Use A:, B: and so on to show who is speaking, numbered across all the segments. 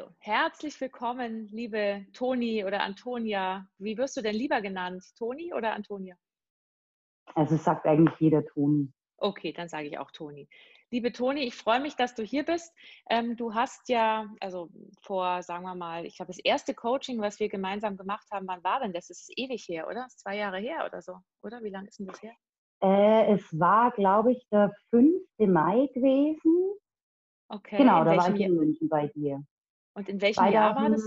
A: Also, herzlich willkommen, liebe Toni oder Antonia. Wie wirst du denn lieber genannt? Toni oder Antonia?
B: Also es sagt eigentlich jeder Toni.
A: Okay, dann sage ich auch Toni. Liebe Toni, ich freue mich, dass du hier bist. Ähm, du hast ja, also vor, sagen wir mal, ich glaube, das erste Coaching, was wir gemeinsam gemacht haben, wann war denn das? Das ist ewig her, oder? Das ist zwei Jahre her oder so, oder? Wie lange ist denn das her?
B: Äh, es war, glaube ich, der 5. Mai gewesen.
A: Okay.
B: Genau, da war ich in München bei dir.
A: Und in welchem Jahr war das?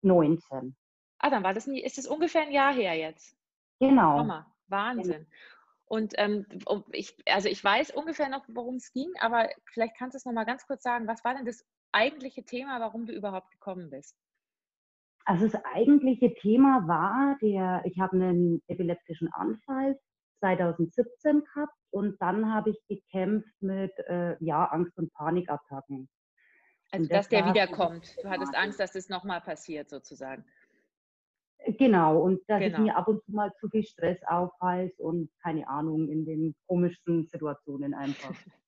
B: 19.
A: Ah, dann war das nie, ist es ungefähr ein Jahr her jetzt?
B: Genau.
A: Hammer, Wahnsinn. Und ähm, ich, also ich weiß ungefähr noch, worum es ging, aber vielleicht kannst du es nochmal ganz kurz sagen, was war denn das eigentliche Thema, warum du überhaupt gekommen bist?
B: Also das eigentliche Thema war, der, ich habe einen epileptischen Anfall 2017 gehabt und dann habe ich gekämpft mit äh, ja, Angst- und Panikattacken.
A: Also, dass der wiederkommt. Du hattest Angst, dass das nochmal passiert, sozusagen.
B: Genau, und dass genau. ich mir ab und zu mal zu viel Stress aufhalte und keine Ahnung, in den komischsten Situationen einfach.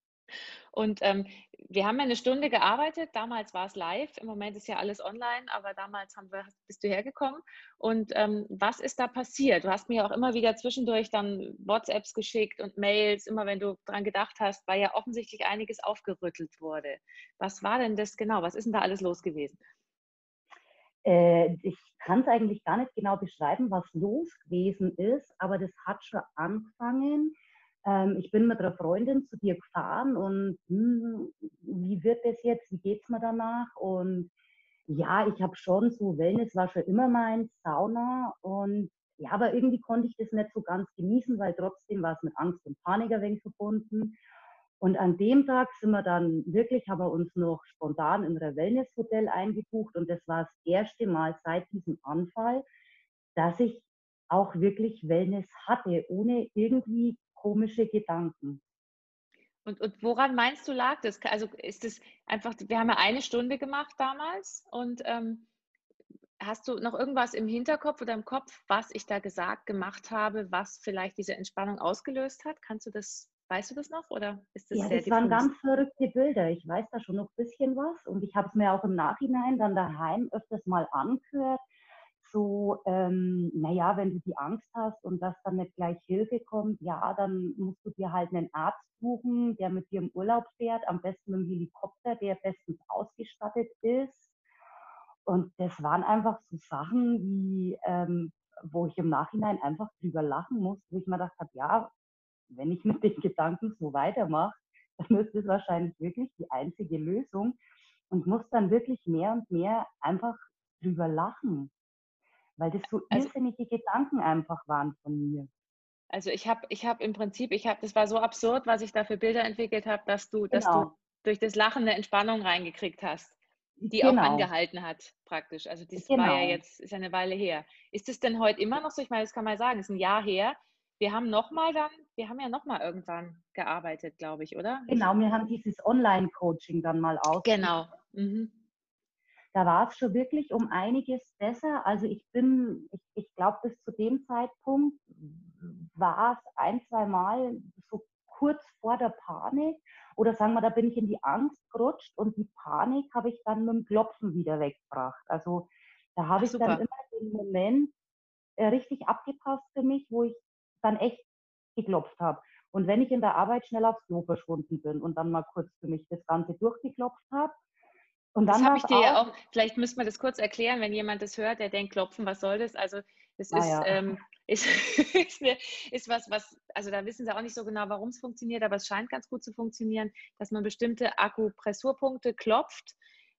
A: Und ähm, wir haben eine Stunde gearbeitet. Damals war es live. Im Moment ist ja alles online, aber damals haben wir, bist du hergekommen. Und ähm, was ist da passiert? Du hast mir auch immer wieder zwischendurch dann WhatsApps geschickt und Mails, immer wenn du dran gedacht hast, weil ja offensichtlich einiges aufgerüttelt wurde. Was war denn das genau? Was ist denn da alles los gewesen?
B: Äh, ich kann es eigentlich gar nicht genau beschreiben, was los gewesen ist, aber das hat schon angefangen ähm, ich bin mit einer Freundin zu dir gefahren und hm, wie wird das jetzt, wie geht es mir danach? Und ja, ich habe schon so, Wellness war schon immer mein Sauna und ja, aber irgendwie konnte ich das nicht so ganz genießen, weil trotzdem war es mit Angst und Panik ein wenig verbunden. Und an dem Tag sind wir dann wirklich, haben wir uns noch spontan in ein Wellnesshotel eingebucht und das war das erste Mal seit diesem Anfall, dass ich auch wirklich Wellness hatte, ohne irgendwie komische Gedanken.
A: Und, und woran meinst du lag das? Also ist es einfach, wir haben ja eine Stunde gemacht damals und ähm, hast du noch irgendwas im Hinterkopf oder im Kopf, was ich da gesagt, gemacht habe, was vielleicht diese Entspannung ausgelöst hat? Kannst du das, weißt du das noch oder ist das
B: ja,
A: sehr
B: das waren ganz verrückte Bilder. Ich weiß da schon noch ein bisschen was und ich habe es mir auch im Nachhinein dann daheim öfters mal angehört so, ähm, naja, wenn du die Angst hast und dass dann nicht gleich Hilfe kommt, ja, dann musst du dir halt einen Arzt suchen, der mit dir im Urlaub fährt, am besten mit einem Helikopter, der bestens ausgestattet ist. Und das waren einfach so Sachen, wie, ähm, wo ich im Nachhinein einfach drüber lachen muss, wo ich mir gedacht habe, ja, wenn ich mit den Gedanken so weitermache, dann ist das wahrscheinlich wirklich die einzige Lösung und muss dann wirklich mehr und mehr einfach drüber lachen weil das so also, irrsinnige Gedanken einfach waren von mir.
A: Also ich habe ich hab im Prinzip, ich habe, das war so absurd, was ich da für Bilder entwickelt habe, dass du, genau. dass du genau. durch das Lachen eine Entspannung reingekriegt hast, die genau. auch angehalten hat, praktisch. Also das genau. war ja genau. jetzt, ist eine Weile her. Ist es denn heute immer noch so? Ich meine, das kann man sagen, es ist ein Jahr her. Wir haben nochmal dann, wir haben ja nochmal irgendwann gearbeitet, glaube ich, oder?
B: Genau, wir haben dieses Online-Coaching dann mal aus.
A: Genau. Mhm
B: da war es schon wirklich um einiges besser. Also ich bin, ich, ich glaube, bis zu dem Zeitpunkt war es ein, zwei Mal so kurz vor der Panik. Oder sagen wir, da bin ich in die Angst gerutscht und die Panik habe ich dann mit dem Klopfen wieder weggebracht. Also da habe ich super. dann immer den Moment äh, richtig abgepasst für mich, wo ich dann echt geklopft habe. Und wenn ich in der Arbeit schnell aufs Klo verschwunden bin und dann mal kurz für mich das Ganze durchgeklopft habe,
A: und dann das habe ich dir ja auch, vielleicht müssen wir das kurz erklären, wenn jemand das hört, der denkt, klopfen, was soll das? Also das ist, ja. ähm, ist, ist, eine, ist, was, was, also da wissen sie auch nicht so genau, warum es funktioniert, aber es scheint ganz gut zu funktionieren, dass man bestimmte Akupressurpunkte klopft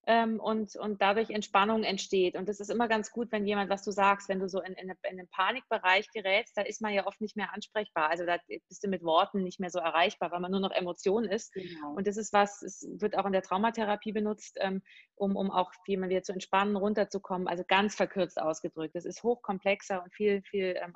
A: ähm, und, und dadurch Entspannung entsteht. Und das ist immer ganz gut, wenn jemand, was du sagst, wenn du so in, in, in den Panikbereich gerätst, da ist man ja oft nicht mehr ansprechbar. Also da bist du mit Worten nicht mehr so erreichbar, weil man nur noch Emotion ist. Genau. Und das ist was, es wird auch in der Traumatherapie benutzt, ähm, um, um auch jemand wieder zu entspannen, runterzukommen. Also ganz verkürzt ausgedrückt. Das ist hochkomplexer und viel, viel ähm,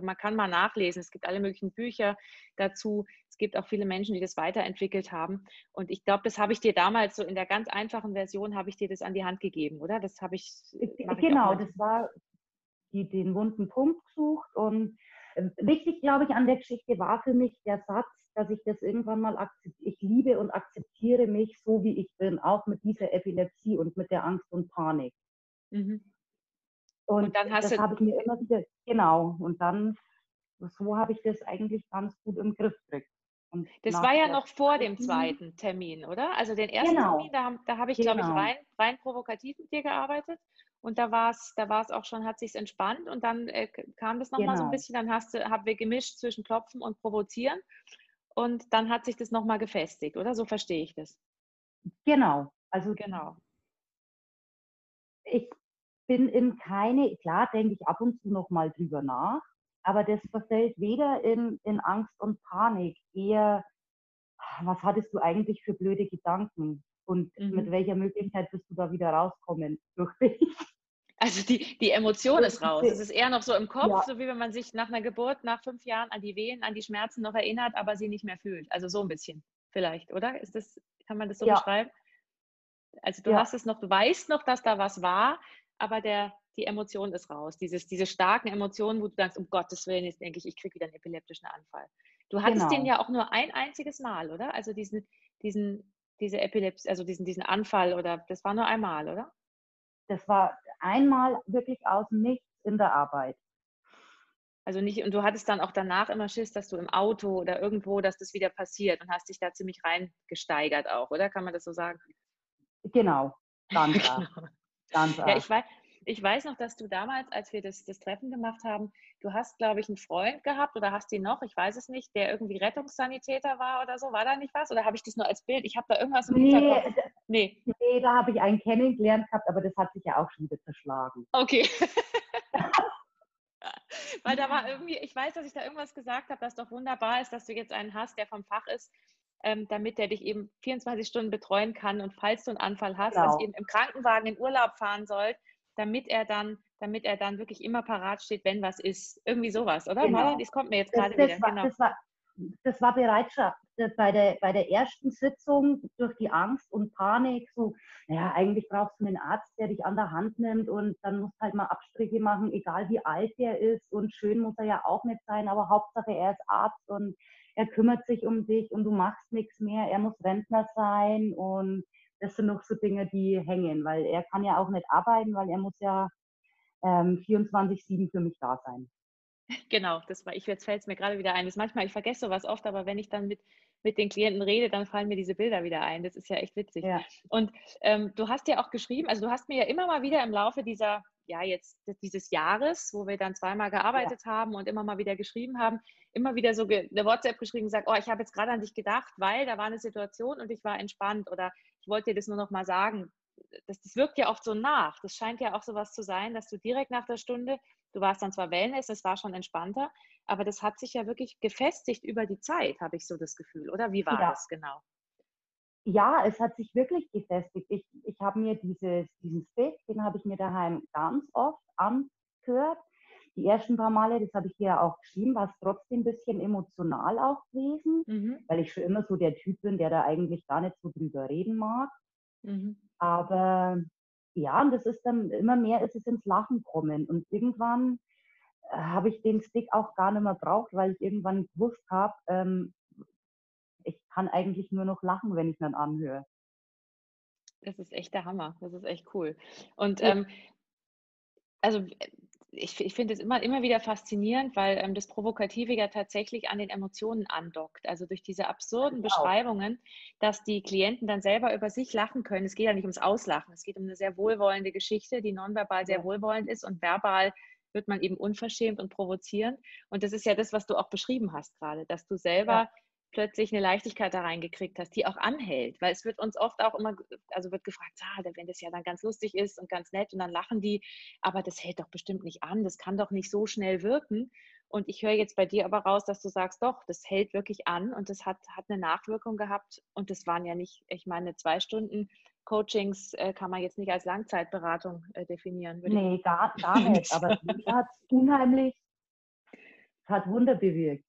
A: man kann mal nachlesen. Es gibt alle möglichen Bücher dazu. Es gibt auch viele Menschen, die das weiterentwickelt haben. Und ich glaube, das habe ich dir damals so in der ganz einfachen Version, habe ich dir das an die Hand gegeben, oder? Das habe ich.
B: Genau, ich das war die, den wunden Punkt gesucht und ähm, wichtig, glaube ich, an der Geschichte war für mich der Satz, dass ich das irgendwann mal akzeptiere. Ich liebe und akzeptiere mich so, wie ich bin, auch mit dieser Epilepsie und mit der Angst und Panik. Mhm. Und, und, dann hast das habe ich mir immer wieder, genau, und dann, so habe ich das eigentlich ganz gut im Griff gekriegt.
A: das war ja noch vor dem zweiten Termin, oder? Also den ersten genau. Termin, da, da habe ich, genau. glaube ich, rein, rein provokativ mit dir gearbeitet. Und da war es da war's auch schon, hat sich entspannt und dann äh, kam das nochmal genau. so ein genau. bisschen, dann hast du, haben wir gemischt zwischen Klopfen und Provozieren und dann hat sich das nochmal gefestigt, oder? So verstehe ich das.
B: Genau, also genau. Ich bin in keine, klar denke ich ab und zu nochmal drüber nach, aber das verfällt weder in, in Angst und Panik, eher, was hattest du eigentlich für blöde Gedanken? Und mhm. mit welcher Möglichkeit wirst du da wieder rauskommen durch dich?
A: Also die, die Emotion ist raus. Es ist eher noch so im Kopf, ja. so wie wenn man sich nach einer Geburt, nach fünf Jahren an die Wehen, an die Schmerzen noch erinnert, aber sie nicht mehr fühlt. Also so ein bisschen vielleicht, oder? Ist das, kann man das so ja. beschreiben? Also du ja. hast es noch, du weißt noch, dass da was war, aber der, die Emotion ist raus. Dieses, diese starken Emotionen, wo du denkst, um Gottes Willen, jetzt denke ich, ich kriege wieder einen epileptischen Anfall. Du hattest genau. den ja auch nur ein einziges Mal, oder? Also diesen, diesen, diese Epilepsie, also diesen, diesen Anfall oder das war nur einmal, oder?
B: Das war einmal wirklich aus Nichts in der Arbeit.
A: Also nicht, und du hattest dann auch danach immer Schiss, dass du im Auto oder irgendwo, dass das wieder passiert und hast dich da ziemlich reingesteigert auch, oder? Kann man das so sagen?
B: Genau, ganz
A: genau. Ganz ja, ich weiß, ich weiß noch, dass du damals, als wir das, das Treffen gemacht haben, du hast, glaube ich, einen Freund gehabt oder hast ihn noch, ich weiß es nicht, der irgendwie Rettungssanitäter war oder so. War da nicht was? Oder habe ich das nur als Bild? Ich habe da irgendwas im nee, Hinterkopf.
B: Nee. nee, da habe ich einen kennengelernt gehabt, aber das hat sich ja auch schon wieder zerschlagen.
A: Okay. Weil da war irgendwie, ich weiß, dass ich da irgendwas gesagt habe, das doch wunderbar ist, dass du jetzt einen hast, der vom Fach ist, ähm, damit der dich eben 24 Stunden betreuen kann und falls du einen Anfall hast, genau. dass ihr eben im Krankenwagen in Urlaub fahren sollt, damit er dann, damit er dann wirklich immer parat steht, wenn was ist. Irgendwie sowas, oder? Genau. Marlon, das kommt mir jetzt gerade wieder.
B: War, genau. das, war, das war Bereitschaft bei der, bei der ersten Sitzung durch die Angst und Panik. So, naja, eigentlich brauchst du einen Arzt, der dich an der Hand nimmt und dann musst du halt mal Abstriche machen, egal wie alt der ist. Und schön muss er ja auch nicht sein, aber Hauptsache er ist Arzt und er kümmert sich um dich und du machst nichts mehr. Er muss Rentner sein und das sind noch so Dinge, die hängen, weil er kann ja auch nicht arbeiten, weil er muss ja ähm, 24-7 für mich da sein.
A: Genau, das war, ich jetzt fällt es mir gerade wieder ein. Das manchmal, ich vergesse sowas oft, aber wenn ich dann mit, mit den Klienten rede, dann fallen mir diese Bilder wieder ein. Das ist ja echt witzig. Ja. Und ähm, du hast ja auch geschrieben, also du hast mir ja immer mal wieder im Laufe dieser, ja, jetzt dieses Jahres, wo wir dann zweimal gearbeitet ja. haben und immer mal wieder geschrieben haben, immer wieder so eine WhatsApp geschrieben und gesagt, oh, ich habe jetzt gerade an dich gedacht, weil da war eine Situation und ich war entspannt oder ich wollte dir das nur noch mal sagen. Das, das wirkt ja oft so nach. Das scheint ja auch so was zu sein, dass du direkt nach der Stunde, du warst dann zwar Wellness, es war schon entspannter, aber das hat sich ja wirklich gefestigt über die Zeit, habe ich so das Gefühl, oder? Wie war ja. das genau?
B: Ja, es hat sich wirklich gefestigt. Ich, ich habe mir dieses, diesen Stick, den habe ich mir daheim ganz oft angehört. Die ersten paar Male, das habe ich hier auch geschrieben, war es trotzdem ein bisschen emotional auch gewesen, mhm. weil ich schon immer so der Typ bin, der da eigentlich gar nicht so drüber reden mag. Mhm. Aber ja, und das ist dann immer mehr ist es ins Lachen kommen. Und irgendwann äh, habe ich den Stick auch gar nicht mehr braucht, weil ich irgendwann gewusst habe, ähm, ich kann eigentlich nur noch lachen, wenn ich ihn anhöre.
A: Das ist echt der Hammer. Das ist echt cool. Und ja. ähm, also ich, ich finde es immer, immer wieder faszinierend, weil ähm, das Provokative ja tatsächlich an den Emotionen andockt. Also durch diese absurden genau. Beschreibungen, dass die Klienten dann selber über sich lachen können. Es geht ja nicht ums Auslachen, es geht um eine sehr wohlwollende Geschichte, die nonverbal sehr wohlwollend ist und verbal wird man eben unverschämt und provozierend. Und das ist ja das, was du auch beschrieben hast gerade, dass du selber ja plötzlich eine Leichtigkeit da reingekriegt hast, die auch anhält. Weil es wird uns oft auch immer, also wird gefragt, ah, wenn das ja dann ganz lustig ist und ganz nett und dann lachen die, aber das hält doch bestimmt nicht an, das kann doch nicht so schnell wirken. Und ich höre jetzt bei dir aber raus, dass du sagst, doch, das hält wirklich an und das hat, hat eine Nachwirkung gehabt. Und das waren ja nicht, ich meine, zwei Stunden Coachings äh, kann man jetzt nicht als Langzeitberatung äh, definieren.
B: Nee, gar, gar nicht. Aber es hat unheimlich, hat Wunder bewirkt.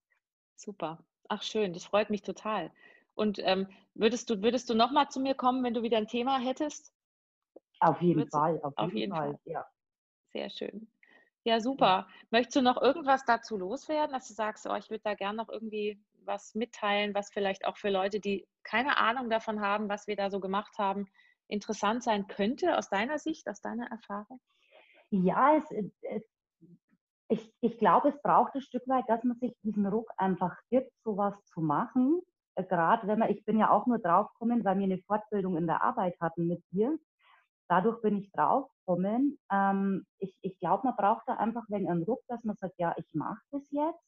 A: Super. Ach schön, das freut mich total. Und ähm, würdest du, würdest du nochmal zu mir kommen, wenn du wieder ein Thema hättest?
B: Auf jeden würdest Fall, auf jeden, auf jeden Fall. Fall, ja.
A: Sehr schön. Ja, super. Möchtest du noch irgendwas dazu loswerden, dass du sagst, oh, ich würde da gerne noch irgendwie was mitteilen, was vielleicht auch für Leute, die keine Ahnung davon haben, was wir da so gemacht haben, interessant sein könnte aus deiner Sicht, aus deiner Erfahrung?
B: Ja, es, es, ich, glaube, es braucht ein Stück weit, dass man sich diesen Ruck einfach gibt, sowas zu machen. Äh, Gerade wenn man, ich bin ja auch nur draufgekommen, weil wir eine Fortbildung in der Arbeit hatten mit dir. Dadurch bin ich draufgekommen. Ähm, ich ich glaube, man braucht da einfach wenn einen Ruck, dass man sagt, ja, ich mache das jetzt.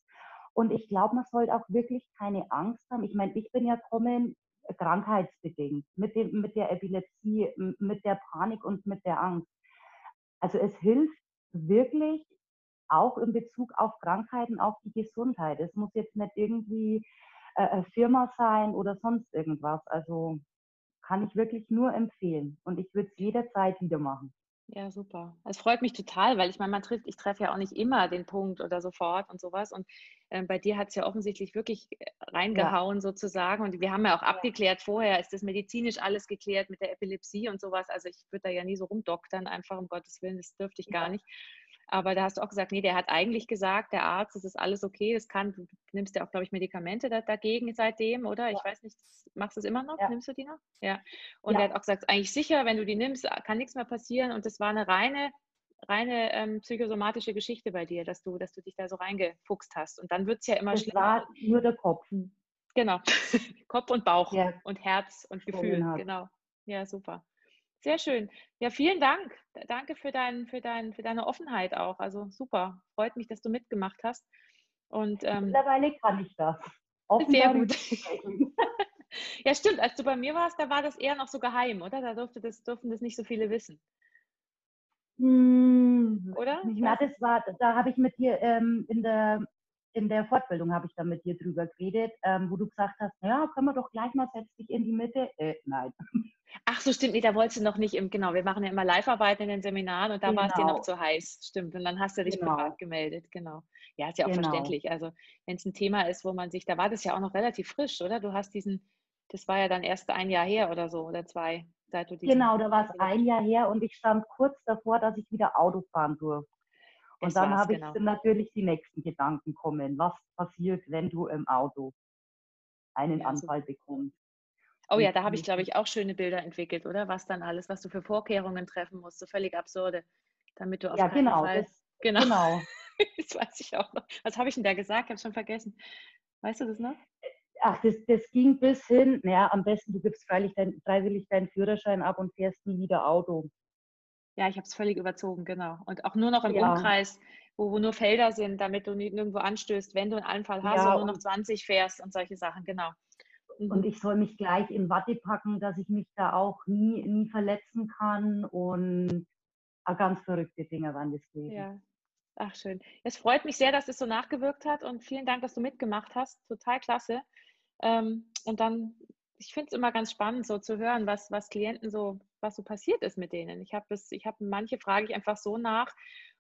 B: Und ich glaube, man sollte auch wirklich keine Angst haben. Ich meine, ich bin ja gekommen äh, krankheitsbedingt, mit, dem, mit der Epilepsie, mit der Panik und mit der Angst. Also es hilft wirklich auch in Bezug auf Krankheiten, auf die Gesundheit. Es muss jetzt nicht irgendwie äh, eine Firma sein oder sonst irgendwas. Also kann ich wirklich nur empfehlen und ich würde es jederzeit wieder machen.
A: Ja, super. Es freut mich total, weil ich meine, man trifft, ich treffe ja auch nicht immer den Punkt oder sofort und sowas. Und äh, bei dir hat es ja offensichtlich wirklich äh, reingehauen ja. sozusagen. Und wir haben ja auch ja. abgeklärt vorher, ist das medizinisch alles geklärt mit der Epilepsie und sowas. Also ich würde da ja nie so rumdoktern, einfach um Gottes Willen, das dürfte ich gar nicht. Aber da hast du auch gesagt, nee, der hat eigentlich gesagt, der Arzt, es ist alles okay, es kann, du nimmst ja auch, glaube ich, Medikamente da, dagegen seitdem, oder? Ja. Ich weiß nicht, machst du es immer noch? Ja. Nimmst du die noch? Ja. Und ja. er hat auch gesagt, eigentlich sicher, wenn du die nimmst, kann nichts mehr passieren. Und das war eine reine, reine ähm, psychosomatische Geschichte bei dir, dass du, dass du dich da so reingefuchst hast. Und dann wird es ja immer
B: das schlimmer. war nur der Kopf.
A: Genau. Kopf und Bauch und Herz und Gefühl. Genau. Ja, super. Sehr schön. Ja, vielen Dank. Danke für, dein, für, dein, für deine Offenheit auch. Also super. Freut mich, dass du mitgemacht hast. Und,
B: ähm, Mittlerweile kann ich das.
A: Offen sehr gut. ja, stimmt. Als du bei mir warst, da war das eher noch so geheim, oder? Da durfte das, durften das nicht so viele wissen.
B: Hm, oder? Ja, das war, da habe ich mit dir ähm, in der in der Fortbildung habe ich dann mit dir drüber geredet, ähm, wo du gesagt hast, ja, können wir doch gleich mal, setz dich in die Mitte. Äh, nein.
A: Ach so, stimmt, nee, da wolltest du noch nicht im, genau, wir machen ja immer Live-Arbeiten in den Seminaren und da genau. war es dir noch genau. zu heiß, stimmt. Und dann hast du dich genau. privat gemeldet, genau. Ja, ist ja auch genau. verständlich. Also wenn es ein Thema ist, wo man sich, da war das ja auch noch relativ frisch, oder? Du hast diesen, das war ja dann erst ein Jahr her oder so, oder zwei,
B: seit du diesen, Genau, da war es ein Jahr her und ich stand kurz davor, dass ich wieder Auto fahren durfte. Und es dann habe genau. ich natürlich die nächsten Gedanken kommen. Was passiert, wenn du im Auto einen ja, Anfall so. bekommst?
A: Oh ja, da habe ich, glaube ich, auch schöne Bilder entwickelt, oder? Was dann alles, was du für Vorkehrungen treffen musst, so völlig absurde, damit du auf
B: ja, keinen genau, Fall... Das, genau, genau.
A: das weiß ich auch noch. Was habe ich denn da gesagt? Ich habe schon vergessen. Weißt du das noch?
B: Ach, das, das ging bis hin, naja, am besten, du gibst freilich dein, freiwillig deinen Führerschein ab und fährst nie wieder Auto.
A: Ja, ich habe es völlig überzogen, genau. Und auch nur noch im ja. Umkreis, wo, wo nur Felder sind, damit du nirgendwo anstößt, wenn du einen Anfall hast ja, und nur noch 20 fährst und solche Sachen, genau.
B: Mhm. Und ich soll mich gleich in Watte packen, dass ich mich da auch nie, nie verletzen kann und ganz verrückte Dinge waren das
A: gewesen. Ja. Ach, schön. Es freut mich sehr, dass es so nachgewirkt hat und vielen Dank, dass du mitgemacht hast. Total klasse. Ähm, und dann, ich finde es immer ganz spannend, so zu hören, was, was Klienten so, was so passiert ist mit denen. Ich habe ich habe manche frage ich einfach so nach.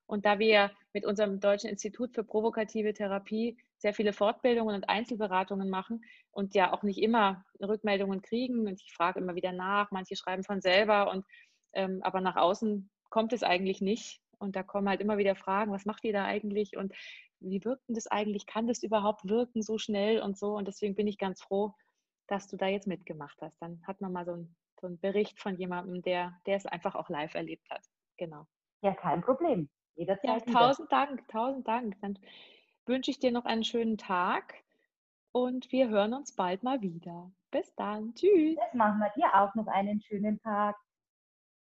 A: Und da wir mit unserem Deutschen Institut für provokative Therapie sehr viele Fortbildungen und Einzelberatungen machen und ja auch nicht immer Rückmeldungen kriegen. Und ich frage immer wieder nach, manche schreiben von selber und ähm, aber nach außen kommt es eigentlich nicht. Und da kommen halt immer wieder Fragen, was macht ihr da eigentlich und wie wirkt denn das eigentlich? Kann das überhaupt wirken so schnell und so? Und deswegen bin ich ganz froh, dass du da jetzt mitgemacht hast. Dann hat man mal so, ein, so einen Bericht von jemandem, der, der es einfach auch live erlebt hat. Genau.
B: Ja, kein Problem.
A: Jederzeit. Ja, tausend Dank, tausend Dank. Dann wünsche ich dir noch einen schönen Tag und wir hören uns bald mal wieder. Bis dann. Tschüss.
B: Das machen wir dir auch noch einen schönen Tag.